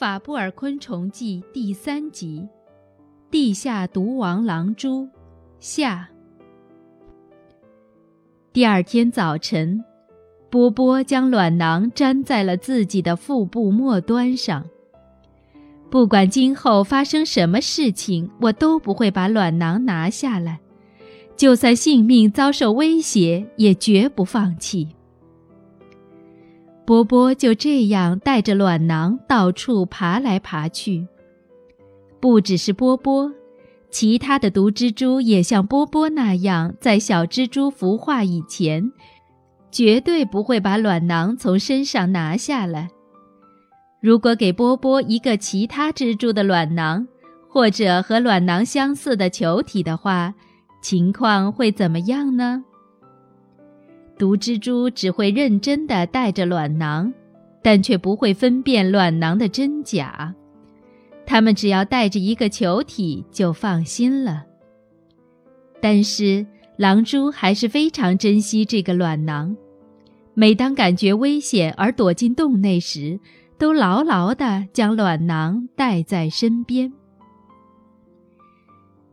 法布尔昆虫记》第三集《地下毒王狼蛛》下。第二天早晨，波波将卵囊粘在了自己的腹部末端上。不管今后发生什么事情，我都不会把卵囊拿下来，就算性命遭受威胁，也绝不放弃。波波就这样带着卵囊到处爬来爬去。不只是波波，其他的毒蜘蛛也像波波那样，在小蜘蛛孵化以前，绝对不会把卵囊从身上拿下来。如果给波波一个其他蜘蛛的卵囊，或者和卵囊相似的球体的话，情况会怎么样呢？毒蜘蛛只会认真地带着卵囊，但却不会分辨卵囊的真假。它们只要带着一个球体就放心了。但是狼蛛还是非常珍惜这个卵囊，每当感觉危险而躲进洞内时，都牢牢地将卵囊带在身边。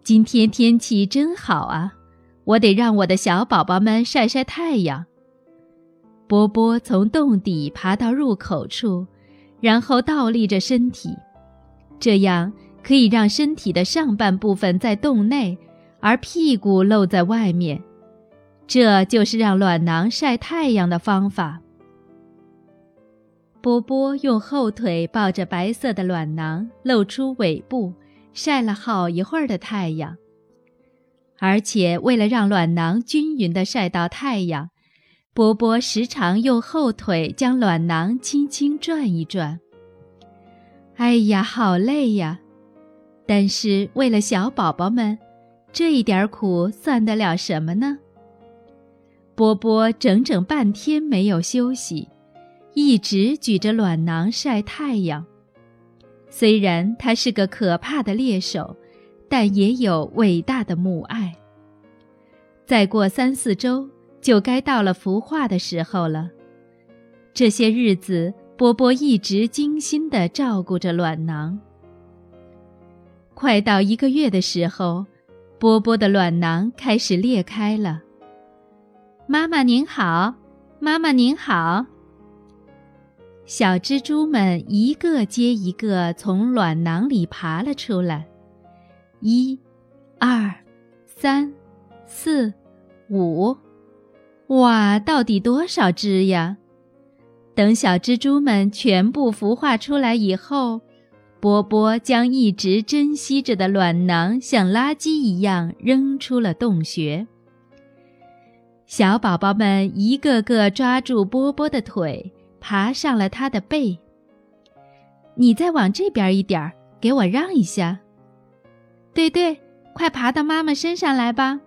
今天天气真好啊！我得让我的小宝宝们晒晒太阳。波波从洞底爬到入口处，然后倒立着身体，这样可以让身体的上半部分在洞内，而屁股露在外面。这就是让卵囊晒太阳的方法。波波用后腿抱着白色的卵囊，露出尾部，晒了好一会儿的太阳。而且，为了让卵囊均匀地晒到太阳，波波时常用后腿将卵囊轻轻转一转。哎呀，好累呀！但是为了小宝宝们，这一点苦算得了什么呢？波波整整半天没有休息，一直举着卵囊晒太阳。虽然他是个可怕的猎手。但也有伟大的母爱。再过三四周，就该到了孵化的时候了。这些日子，波波一直精心地照顾着卵囊。快到一个月的时候，波波的卵囊开始裂开了。妈妈您好，妈妈您好。小蜘蛛们一个接一个从卵囊里爬了出来。一、二、三、四、五，哇！到底多少只呀？等小蜘蛛们全部孵化出来以后，波波将一直珍惜着的卵囊像垃圾一样扔出了洞穴。小宝宝们一个个抓住波波的腿，爬上了他的背。你再往这边一点儿，给我让一下。对对，快爬到妈妈身上来吧！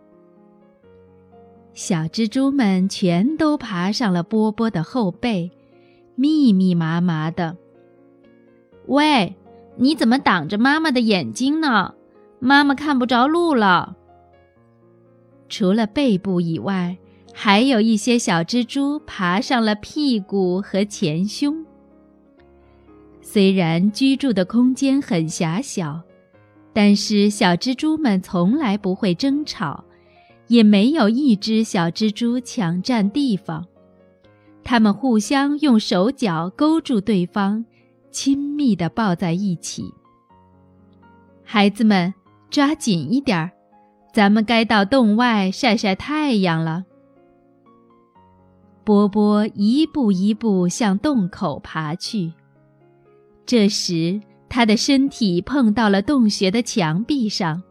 小蜘蛛们全都爬上了波波的后背，密密麻麻的。喂，你怎么挡着妈妈的眼睛呢？妈妈看不着路了。除了背部以外，还有一些小蜘蛛爬上了屁股和前胸。虽然居住的空间很狭小。但是小蜘蛛们从来不会争吵，也没有一只小蜘蛛抢占地方。它们互相用手脚勾住对方，亲密地抱在一起。孩子们，抓紧一点儿，咱们该到洞外晒晒太阳了。波波一步一步向洞口爬去，这时。他的身体碰到了洞穴的墙壁上。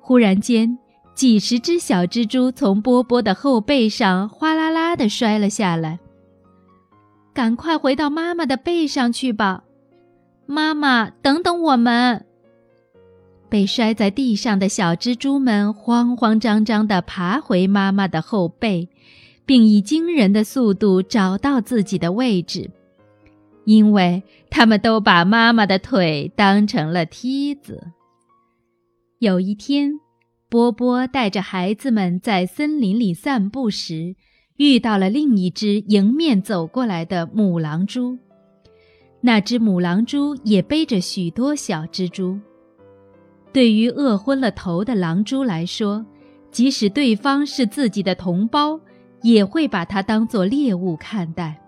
忽然间，几十只小蜘蛛从波波的后背上哗啦啦地摔了下来。赶快回到妈妈的背上去吧，妈妈，等等我们！被摔在地上的小蜘蛛们慌慌张张地爬回妈妈的后背，并以惊人的速度找到自己的位置。因为他们都把妈妈的腿当成了梯子。有一天，波波带着孩子们在森林里散步时，遇到了另一只迎面走过来的母狼蛛。那只母狼蛛也背着许多小蜘蛛。对于饿昏了头的狼蛛来说，即使对方是自己的同胞，也会把它当作猎物看待。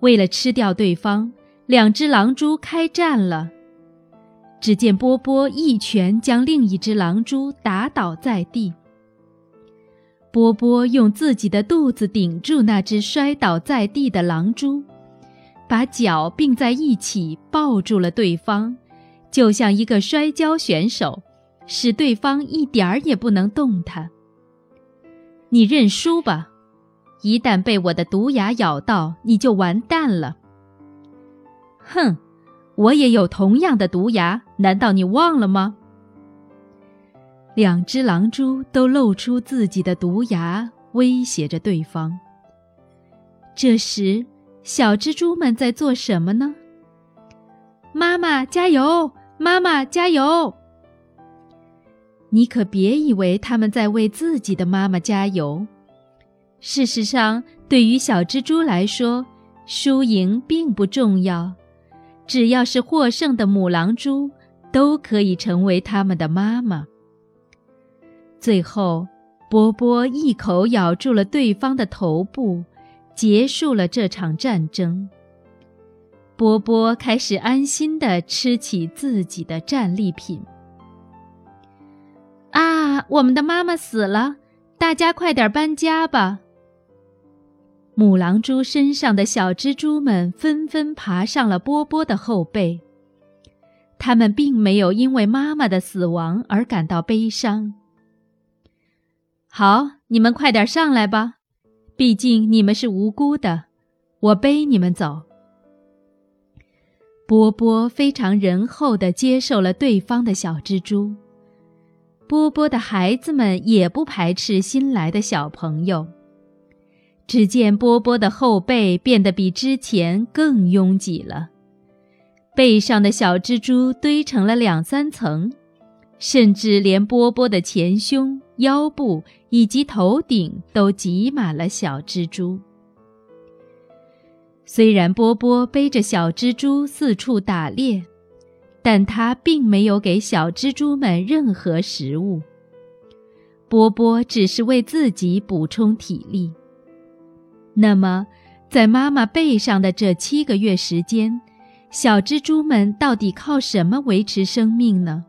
为了吃掉对方，两只狼蛛开战了。只见波波一拳将另一只狼蛛打倒在地。波波用自己的肚子顶住那只摔倒在地的狼蛛，把脚并在一起抱住了对方，就像一个摔跤选手，使对方一点儿也不能动弹。你认输吧，一旦被我的毒牙咬到，你就完蛋了。哼，我也有同样的毒牙，难道你忘了吗？两只狼蛛都露出自己的毒牙，威胁着对方。这时，小蜘蛛们在做什么呢？妈妈加油！妈妈加油！你可别以为他们在为自己的妈妈加油。事实上，对于小蜘蛛来说，输赢并不重要，只要是获胜的母狼蛛，都可以成为他们的妈妈。最后，波波一口咬住了对方的头部，结束了这场战争。波波开始安心地吃起自己的战利品。啊，我们的妈妈死了！大家快点搬家吧！母狼蛛身上的小蜘蛛们纷纷爬上了波波的后背。它们并没有因为妈妈的死亡而感到悲伤。好，你们快点上来吧，毕竟你们是无辜的，我背你们走。波波非常仁厚地接受了对方的小蜘蛛。波波的孩子们也不排斥新来的小朋友。只见波波的后背变得比之前更拥挤了，背上的小蜘蛛堆成了两三层。甚至连波波的前胸、腰部以及头顶都挤满了小蜘蛛。虽然波波背着小蜘蛛四处打猎，但他并没有给小蜘蛛们任何食物。波波只是为自己补充体力。那么，在妈妈背上的这七个月时间，小蜘蛛们到底靠什么维持生命呢？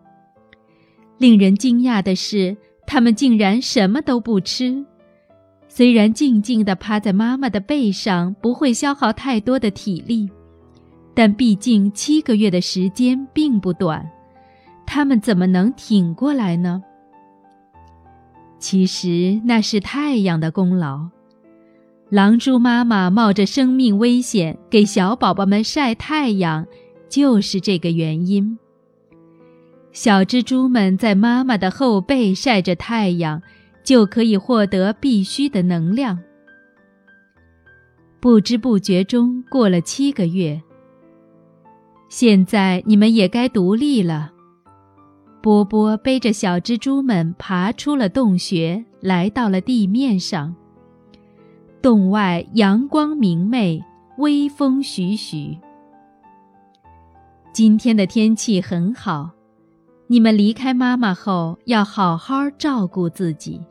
令人惊讶的是，它们竟然什么都不吃。虽然静静地趴在妈妈的背上不会消耗太多的体力，但毕竟七个月的时间并不短，它们怎么能挺过来呢？其实那是太阳的功劳。狼蛛妈妈冒着生命危险给小宝宝们晒太阳，就是这个原因。小蜘蛛们在妈妈的后背晒着太阳，就可以获得必需的能量。不知不觉中过了七个月，现在你们也该独立了。波波背着小蜘蛛们爬出了洞穴，来到了地面上。洞外阳光明媚，微风徐徐。今天的天气很好。你们离开妈妈后，要好好照顾自己。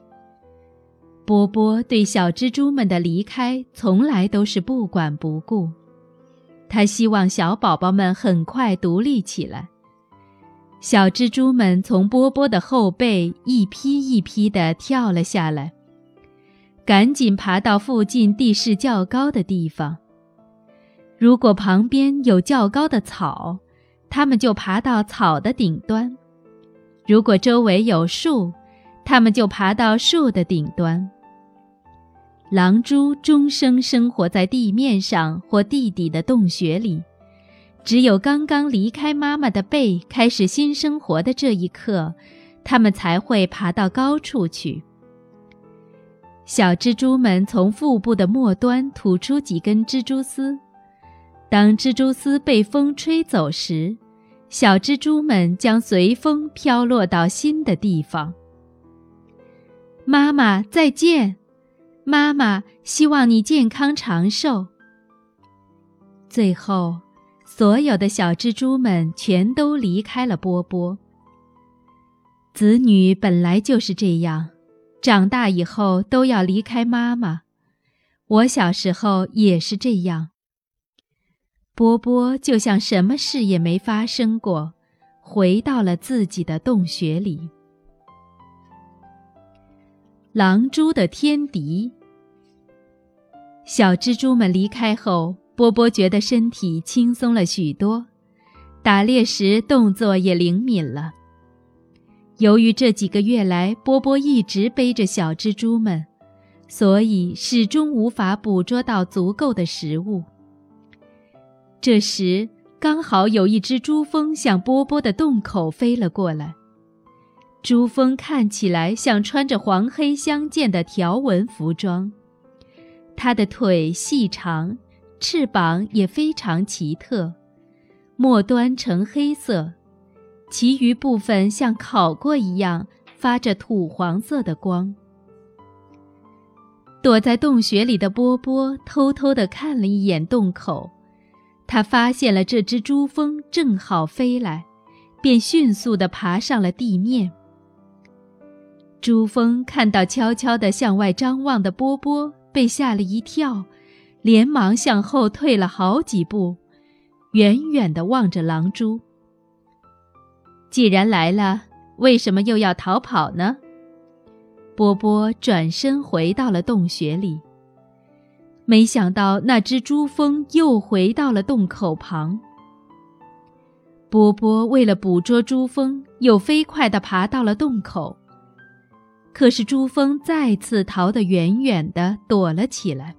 波波对小蜘蛛们的离开从来都是不管不顾，他希望小宝宝们很快独立起来。小蜘蛛们从波波的后背一批一批地跳了下来，赶紧爬到附近地势较高的地方。如果旁边有较高的草，它们就爬到草的顶端。如果周围有树，它们就爬到树的顶端。狼蛛终生生活在地面上或地底的洞穴里，只有刚刚离开妈妈的背，开始新生活的这一刻，它们才会爬到高处去。小蜘蛛们从腹部的末端吐出几根蜘蛛丝，当蜘蛛丝被风吹走时。小蜘蛛们将随风飘落到新的地方。妈妈再见，妈妈希望你健康长寿。最后，所有的小蜘蛛们全都离开了波波。子女本来就是这样，长大以后都要离开妈妈。我小时候也是这样。波波就像什么事也没发生过，回到了自己的洞穴里。狼蛛的天敌。小蜘蛛们离开后，波波觉得身体轻松了许多，打猎时动作也灵敏了。由于这几个月来，波波一直背着小蜘蛛们。所以始终无法捕捉到足够的食物。这时，刚好有一只珠蜂向波波的洞口飞了过来。珠蜂看起来像穿着黄黑相间的条纹服装，它的腿细长，翅膀也非常奇特，末端呈黑色，其余部分像烤过一样发着土黄色的光。躲在洞穴里的波波偷偷地看了一眼洞口，他发现了这只珠蜂正好飞来，便迅速地爬上了地面。珠蜂看到悄悄地向外张望的波波，被吓了一跳，连忙向后退了好几步，远远地望着狼蛛。既然来了，为什么又要逃跑呢？波波转身回到了洞穴里，没想到那只珠蜂又回到了洞口旁。波波为了捕捉珠蜂，又飞快地爬到了洞口。可是珠蜂再次逃得远远的，躲了起来。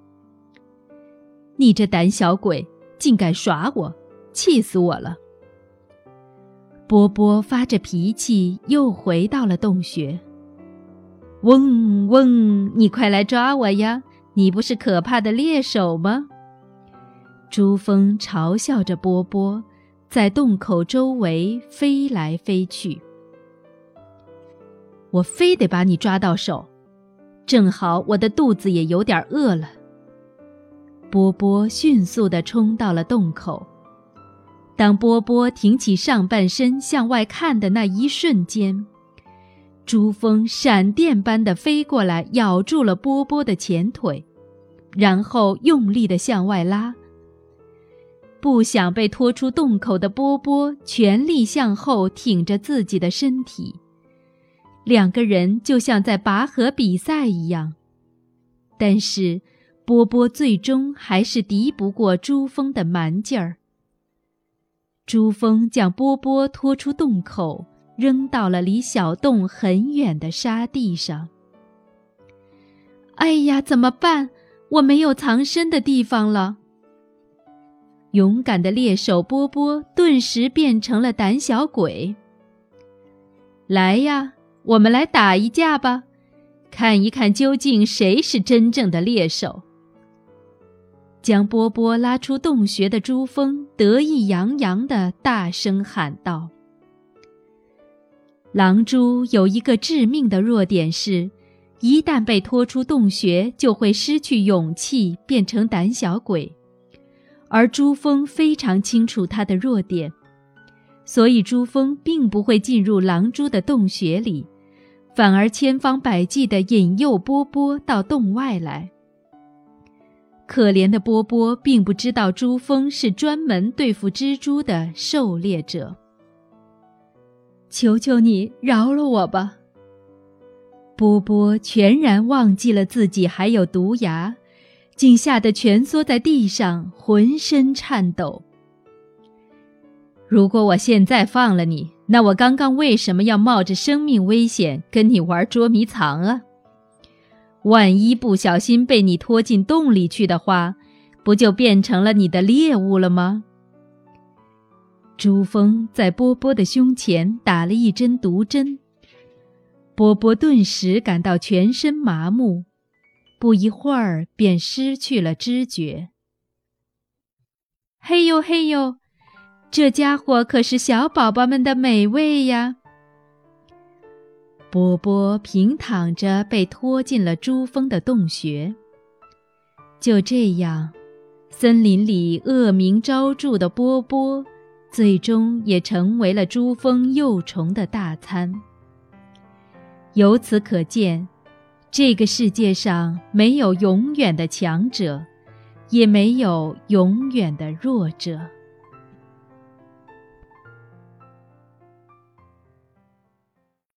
你这胆小鬼，竟敢耍我，气死我了！波波发着脾气，又回到了洞穴。嗡嗡，你快来抓我呀！你不是可怕的猎手吗？珠峰嘲笑着波波，在洞口周围飞来飞去。我非得把你抓到手，正好我的肚子也有点饿了。波波迅速地冲到了洞口。当波波挺起上半身向外看的那一瞬间。珠峰闪电般的飞过来，咬住了波波的前腿，然后用力的向外拉。不想被拖出洞口的波波全力向后挺着自己的身体，两个人就像在拔河比赛一样。但是，波波最终还是敌不过珠峰的蛮劲儿。珠峰将波波拖出洞口。扔到了离小洞很远的沙地上。哎呀，怎么办？我没有藏身的地方了。勇敢的猎手波波顿时变成了胆小鬼。来呀，我们来打一架吧，看一看究竟谁是真正的猎手。将波波拉出洞穴的珠峰得意洋洋地大声喊道。狼蛛有一个致命的弱点是，一旦被拖出洞穴，就会失去勇气，变成胆小鬼。而珠峰非常清楚它的弱点，所以珠峰并不会进入狼蛛的洞穴里，反而千方百计地引诱波波到洞外来。可怜的波波并不知道珠蜂是专门对付蜘蛛的狩猎者。求求你饶了我吧！波波全然忘记了自己还有毒牙，竟吓得蜷缩在地上，浑身颤抖。如果我现在放了你，那我刚刚为什么要冒着生命危险跟你玩捉迷藏啊？万一不小心被你拖进洞里去的话，不就变成了你的猎物了吗？珠峰在波波的胸前打了一针毒针，波波顿时感到全身麻木，不一会儿便失去了知觉。嘿呦嘿呦，这家伙可是小宝宝们的美味呀！波波平躺着被拖进了珠峰的洞穴，就这样，森林里恶名昭著的波波，最终也成为了珠峰幼虫的大餐。由此可见，这个世界上没有永远的强者，也没有永远的弱者。